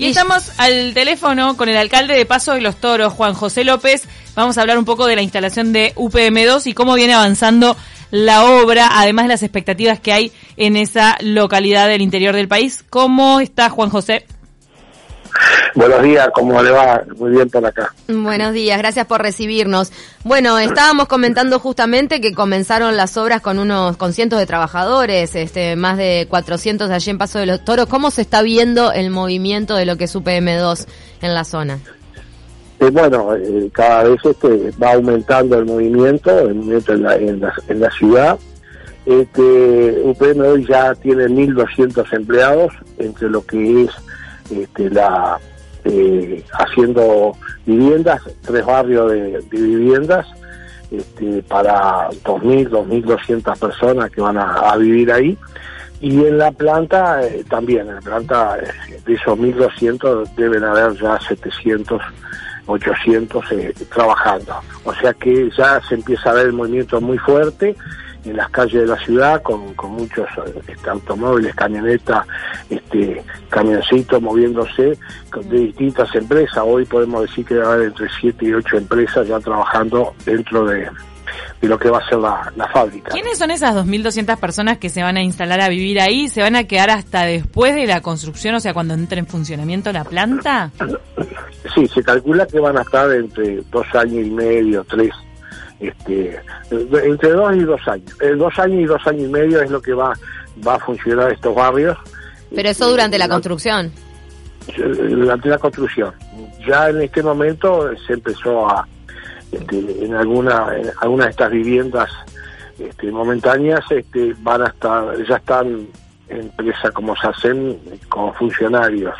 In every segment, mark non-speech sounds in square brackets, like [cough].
Y estamos al teléfono con el alcalde de Paso de los Toros, Juan José López. Vamos a hablar un poco de la instalación de UPM2 y cómo viene avanzando la obra, además de las expectativas que hay en esa localidad del interior del país. ¿Cómo está Juan José? Buenos días, ¿cómo le va? Muy bien por acá. Buenos días, gracias por recibirnos. Bueno, estábamos comentando justamente que comenzaron las obras con unos con cientos de trabajadores, este más de 400 allí en Paso de los Toros. ¿Cómo se está viendo el movimiento de lo que es UPM2 en la zona? Eh, bueno, eh, cada vez este, va aumentando el movimiento, el movimiento en la, en la, en la ciudad. Este, UPM2 ya tiene 1.200 empleados entre lo que es este, la eh, haciendo viviendas, tres barrios de, viviendas este, para 2.000, 2.200 personas que van a, vivir ahí. Y en la planta eh, también, en la planta eh, de esos 1.200 deben haber ya 700, 800 trabajando. O sea que ya se empieza a ver el movimiento muy fuerte en las calles de la ciudad con, con muchos este, automóviles, camionetas, este, camioncitos moviéndose de distintas empresas. Hoy podemos decir que va a haber entre 7 y 8 empresas ya trabajando dentro de, de lo que va a ser la, la, fábrica. ¿Quiénes son esas 2.200 personas que se van a instalar a vivir ahí? ¿Se van a quedar hasta después de la construcción, o sea, cuando entre en funcionamiento la planta? Sí, se calcula que van a estar entre dos años y medio, tres este, entre dos y dos años. Eh, dos años y dos años y medio es lo que va, va a funcionar estos barrios. Pero eso durante la construcción. Durante la construcción. Ya en este momento se empezó a, este, en alguna, en algunas de estas viviendas este, momentáneas, este, van a estar, ya están empresas como se hacen como funcionarios.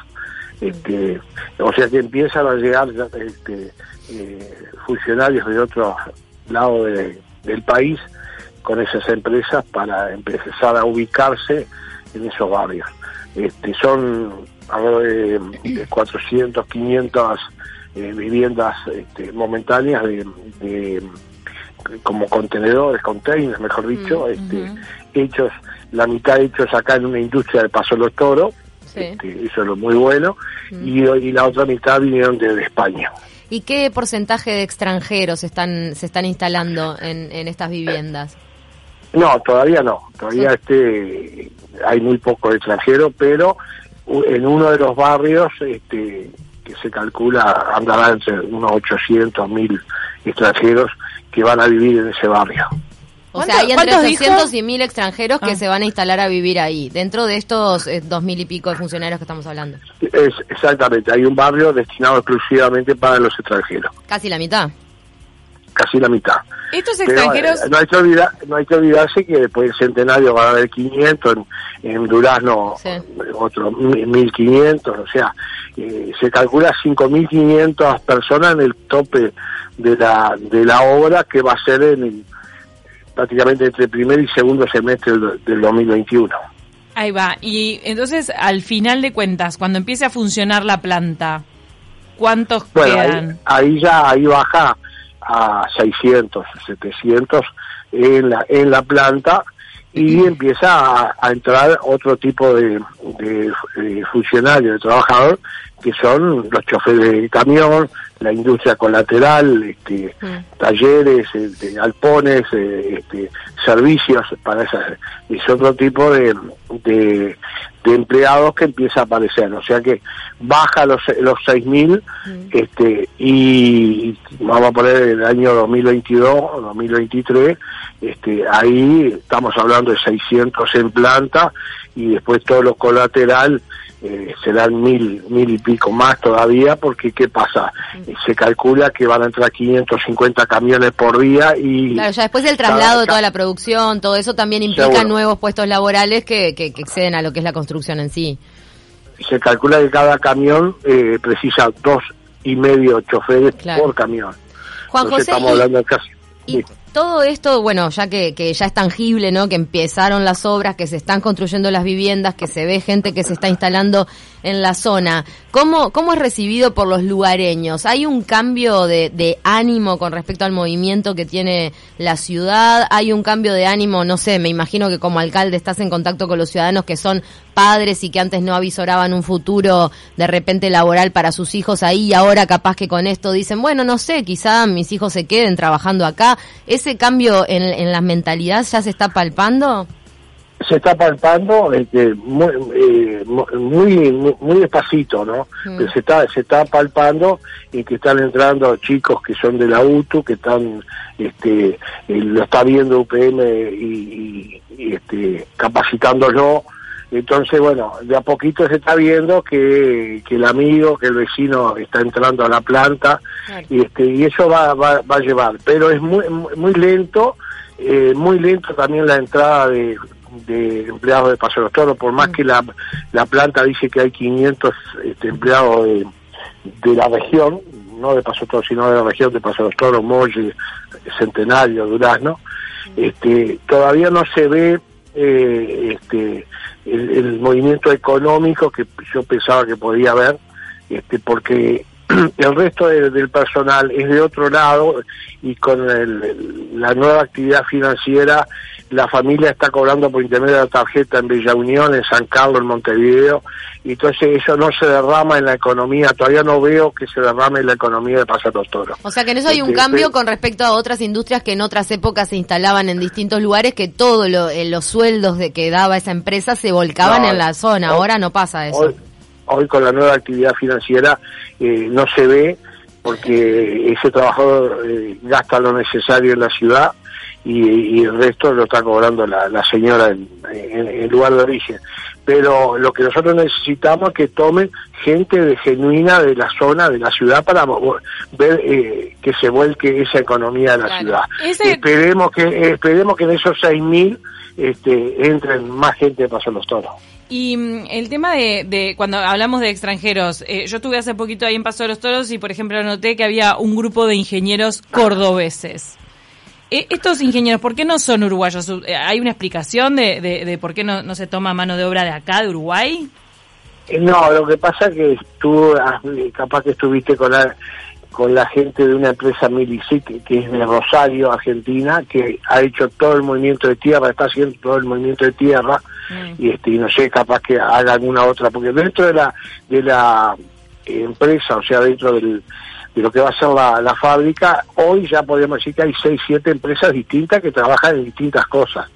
Este, o sea que empiezan a llegar este, eh, funcionarios de otros lado del país con esas empresas para empezar a ubicarse en esos barrios. Este, son alrededor de, 400, 500 eh, viviendas este, momentáneas de, como contenedores, containers, mejor dicho, mm, este, hechos, la mitad hechos acá en una industria de Paso Los Toros, este, eso es lo muy bueno, mm. y, y la otra mitad vinieron desde España. ¿Y qué porcentaje de extranjeros están, se están instalando en, estas viviendas? No, todavía no. Todavía este, hay muy pocos extranjeros, pero en uno de los barrios este, que se calcula andará entre unos 800 mil extranjeros que van a vivir en ese barrio. O sea, hay entre 800 y 1000 extranjeros que ah. se van a instalar a vivir ahí, dentro de estos eh, dos mil y pico de funcionarios que estamos hablando. Es, exactamente, hay un barrio destinado exclusivamente para los extranjeros. Casi la mitad. Casi la mitad. Estos extranjeros... Eh, no, hay que olvidar, no hay que olvidarse que después del centenario van a haber 500, en, en Durazno otros 1500, o sea, eh, se calcula 5500 personas en el tope de la, de la obra que va a ser en el prácticamente entre el primer y segundo semestre del, 2021. Ahí va. Y entonces, al final de cuentas, cuando empiece a funcionar la planta, ¿cuántos quedan? Ahí, ya ahí baja a 600, 700 en la, en la planta y empieza a, entrar otro tipo de, de, de funcionario, de trabajador, que son los choferes de camión, la industria colateral, este, mm. talleres, este, galpones, eh, este, servicios para esas, es otro tipo de, de, empleados que empieza a aparecer, o sea que baja los, los 6.000 mm. este, y vamos a poner el año 2022 o 2023, este, ahí estamos hablando de 600 en planta y después todo lo colateral eh, serán mil, mil y pico más todavía, porque ¿qué pasa? Eh, se calcula que van a entrar 550 camiones por día y... Claro, ya después del traslado de toda la producción, todo eso también implica nuevos puestos laborales que, que, exceden a lo que es la construcción en sí. Se calcula que cada camión eh, precisa dos y medio choferes por camión. Juan José, estamos hablando casi... todo esto, bueno, ya que, que ya es tangible, ¿no? Que empezaron las obras, que se están construyendo las viviendas, que se ve gente que se está instalando en la zona. ¿Cómo, cómo es recibido por los lugareños? ¿Hay un cambio de, de ánimo con respecto al movimiento que tiene la ciudad? ¿Hay un cambio de ánimo? No sé, me imagino que como alcalde estás en contacto con los ciudadanos que son padres y que antes no avisoraban un futuro de repente laboral para sus hijos ahí y ahora capaz que con esto dicen, bueno, no sé, quizá mis hijos se queden trabajando acá. ¿Ese cambio en, en la mentalidad ya se está palpando? se está palpando este, muy, eh, muy, muy despacito, ¿no? Mm. se está se está palpando y que están entrando chicos que son de la UTU, que están, este, lo está viendo UPM y, y, este, capacitándolo. Entonces, bueno, de a poquito se está viendo que, que el amigo, que el vecino está entrando a la planta y, este, y eso va, va, va a llevar. Pero es muy, muy lento, eh, muy lento también la entrada de de empleados de Paso de los Toros, por más mm. que la, la planta dice que hay 500 este, empleados de, de, la región, no de Paso de Toros, sino de la región de Paso de los Toros, Molle, Centenario, Durazno, mm. este, todavía no se ve eh, este, el, movimiento económico que yo pensaba que podía haber, este, porque [clears throat] el resto del personal es de otro lado y con la nueva actividad financiera la familia está cobrando por intermedio de la tarjeta en Villa Unión, en San Carlos, en Montevideo, y entonces eso no se derrama en la economía, todavía no veo que se derrame en la economía de Pasar los Toros. O sea que en eso hay un este, cambio con respecto a otras industrias que en otras épocas se instalaban en distintos lugares, que todos lo, eh, los sueldos de que daba esa empresa se volcaban en la zona, ahora no pasa eso. Hoy, con la nueva actividad financiera eh, no se ve porque ese trabajador eh, gasta lo necesario en la ciudad y, el resto lo está cobrando la, la señora en, en, lugar de origen. Pero lo que nosotros necesitamos es que tomen gente de genuina de la zona, de la ciudad, para ver eh, que se vuelque esa economía de la ciudad. Esperemos que esperemos que en esos 6.000 este, entren más gente de Paso los Toros. Y mm, el tema de, de, cuando hablamos de extranjeros, eh, yo estuve hace poquito ahí en Paso de los Toros y, por ejemplo, noté que había un grupo de ingenieros cordobeses. Eh, estos ingenieros, ¿por qué no son uruguayos? Eh, ¿Hay una explicación de, de, por qué no, no, se toma mano de obra de acá, de Uruguay? Eh, no, lo que pasa es que tú, capaz que estuviste con la, con la gente de una empresa Milicic, que es de Rosario, Argentina, que ha hecho todo el movimiento de tierra, está haciendo todo el movimiento de tierra, mm. y este y no sé, capaz que haga alguna otra, porque dentro de la, de la empresa, o sea, dentro del de lo que va a ser la, fábrica, hoy ya podemos decir que hay seis, siete empresas distintas que trabajan en distintas cosas.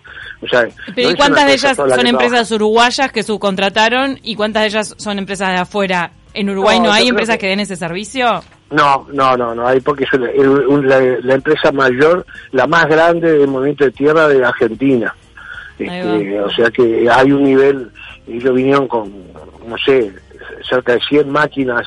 O sea, Pero ¿y cuántas de ellas son empresas uruguayas que subcontrataron y cuántas de ellas son empresas de afuera? ¿En Uruguay no, hay empresas que... den ese servicio? No, no, no, no hay porque es la, empresa mayor, la más grande del movimiento de tierra de Argentina. Este, o sea que hay un nivel, ellos vinieron con, no sé, cerca de 100 máquinas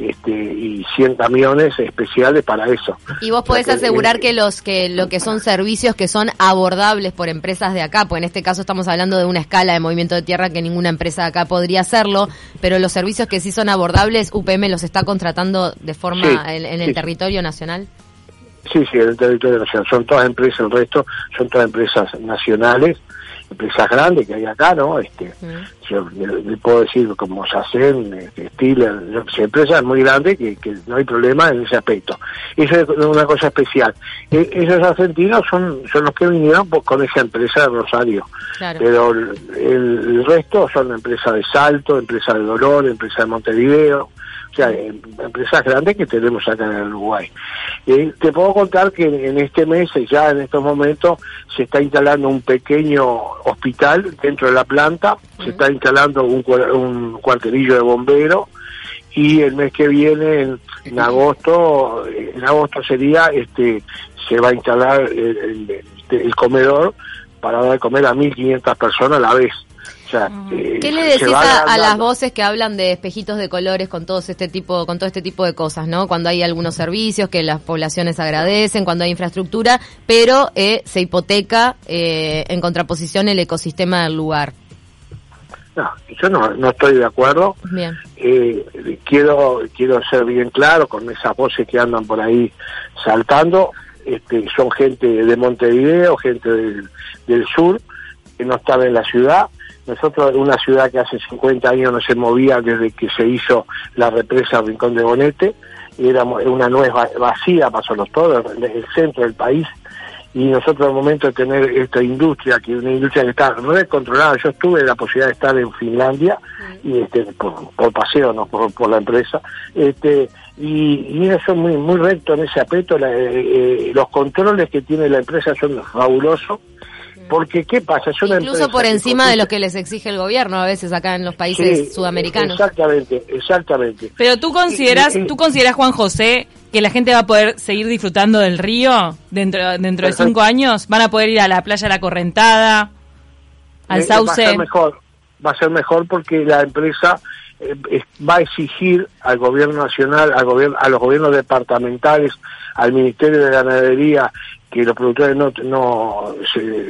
este, y 100 camiones especiales para eso. Y vos podés asegurar que los que lo que son servicios que son abordables por empresas de acá, pues en este caso estamos hablando de una escala de movimiento de tierra que ninguna empresa de acá podría hacerlo, pero los servicios que sí son abordables, UPM los está contratando de forma en, el territorio nacional. Sí, sí, en el territorio nacional. Son todas empresas, el resto son todas empresas nacionales empresas grandes que hay acá, ¿no? Este, yo le, puedo decir como SACEN, este, Stiller, empresas muy grandes que, que, no hay problema en ese aspecto. Eso es una cosa especial. E, esos argentinos son, son los que vinieron pues, con esa empresa de Rosario, pero el, el, resto son empresas de Salto, empresas de Dolor, empresas de Montevideo, sea, empresas grandes que tenemos acá en el Uruguay. Eh, te puedo contar que en este mes, ya en estos momentos, se está instalando un pequeño hospital dentro de la planta, se está instalando un, un cuartelillo de bomberos y el mes que viene, en, agosto, en agosto sería, este, se va a instalar el, el comedor para dar de comer a 1.500 personas a la vez. Eh, ¿Qué le decís a, las voces que hablan de espejitos de colores con todo este tipo, con todo este tipo de cosas, ¿no? Cuando hay algunos servicios que las poblaciones agradecen, cuando hay infraestructura, pero eh, se hipoteca eh, en contraposición el ecosistema del lugar. No, yo no, no estoy de acuerdo. Bien. quiero quiero ser bien claro con esas voces que andan por ahí saltando. este, son gente de Montevideo, gente del, del sur, que no están en la ciudad. Nosotros, una ciudad que hace 50 años no se movía desde que se hizo la represa Rincón de Bonete, era una nueva vacía, pasó los todos, el centro del país, y nosotros al momento de tener esta industria, que es una industria que está recontrolada, yo estuve la posibilidad de estar en Finlandia, y este, por, paseo, no por, la empresa, este, y, y eso muy, muy recto en ese aspecto, eh, eh, los controles que tiene la empresa son fabulosos, porque, ¿qué pasa? Incluso por encima de lo que les exige el gobierno a veces acá en los países sudamericanos. Exactamente, exactamente. Pero tú consideras, tú consideras Juan José que la gente va a poder seguir disfrutando del río dentro dentro de cinco años, van a poder ir a la playa La Correntada, al sauce. Va a ser mejor, va a ser mejor porque la empresa eh, va a exigir al gobierno nacional, al gobierno, a los gobiernos departamentales, al Ministerio de Ganadería que los productores no no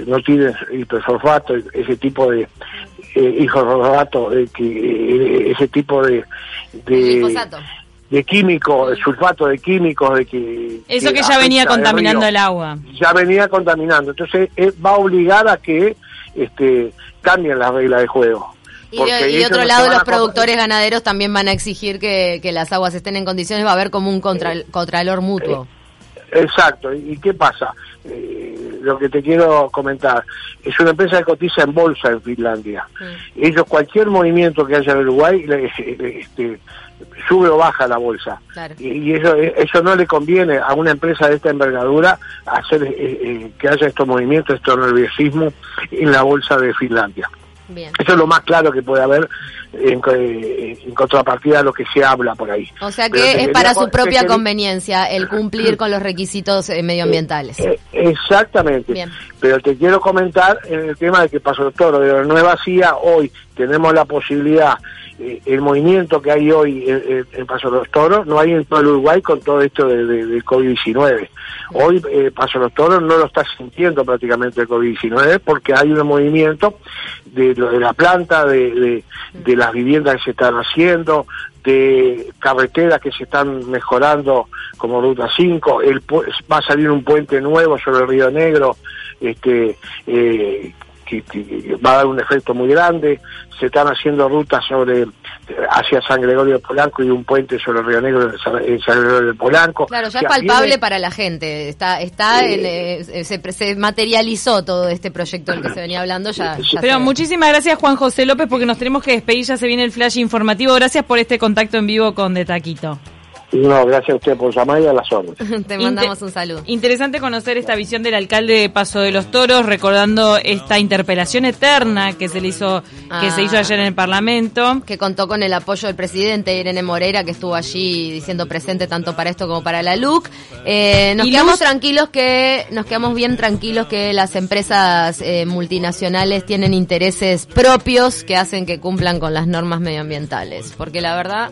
no tienen hipersulfato ese tipo de eh, eh que eh, ese tipo de de, de químicos, sulfato de químicos, de que... Eso que, ya venía contaminando el, agua. Ya venía contaminando. Entonces eh, va a obligar a que este, cambien las reglas de juego. Y de, otro lado, los productores ganaderos también van a exigir que, que, las aguas estén en condiciones, va a haber como un contra, contralor mutuo. Exacto. ¿Y qué pasa? Eh, lo que te quiero comentar, es una empresa que cotiza en bolsa en Finlandia. Ellos, cualquier movimiento que haya en Uruguay, [laughs] este, sube o baja la bolsa. Y, eso, eso no le conviene a una empresa de esta envergadura hacer eh, eh, que haya estos movimientos, estos nerviosismo en la bolsa de Finlandia. Eso es lo más claro que puede haber en, contrapartida a lo que se habla por ahí. O sea que es para su propia conveniencia el cumplir con los requisitos eh, medioambientales. Eh, exactamente. Pero te quiero comentar en el tema de que pasó todo, de la nueva CIA, hoy tenemos la posibilidad eh, el movimiento que hay hoy en, Paso de los Toros no hay en todo el Uruguay con todo esto de, de, COVID-19. Hoy eh, Paso de los Toros no lo está sintiendo prácticamente el COVID-19 porque hay un movimiento de, la planta, de, las viviendas que se están haciendo, de carreteras que se están mejorando como Ruta 5, el, va a salir un puente nuevo sobre el Río Negro, este, eh, que, va a dar un efecto muy grande. Se están haciendo rutas sobre hacia San Gregorio de Polanco y un puente sobre el Río Negro en San Gregorio de Polanco. Claro, ya es palpable para la gente. Está, está, eh, se, se, materializó todo este proyecto del que se venía hablando. Ya, Pero muchísimas gracias Juan José López porque nos tenemos que despedir. Ya se viene el flash informativo. Gracias por este contacto en vivo con De Taquito. No, gracias a usted por llamar y a las órdenes. [laughs] Te mandamos un saludo. Interesante conocer esta visión del alcalde de Paso de los Toros, recordando esta interpelación eterna que se le hizo, que se hizo ah. ayer en el Parlamento. Que contó con el apoyo del presidente Irene Moreira, que estuvo allí diciendo presente tanto para esto como para la LUC. Eh, nos quedamos tranquilos que, nos quedamos bien tranquilos que las empresas eh, multinacionales tienen intereses propios que hacen que cumplan con las normas medioambientales. Porque la verdad,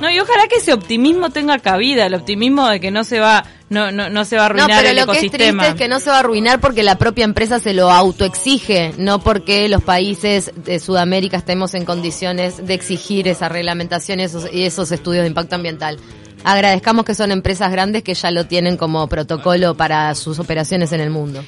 no, y ojalá que ese optimismo tenga cabida, el optimismo de que no se va, no, no, no se va a arruinar no, pero lo que es triste es que no se va a arruinar porque la propia empresa se lo autoexige, no porque los países de Sudamérica estemos en condiciones de exigir esa reglamentación y esos, y esos estudios de impacto ambiental. Agradezcamos que son empresas grandes que ya lo tienen como protocolo para sus operaciones en el mundo.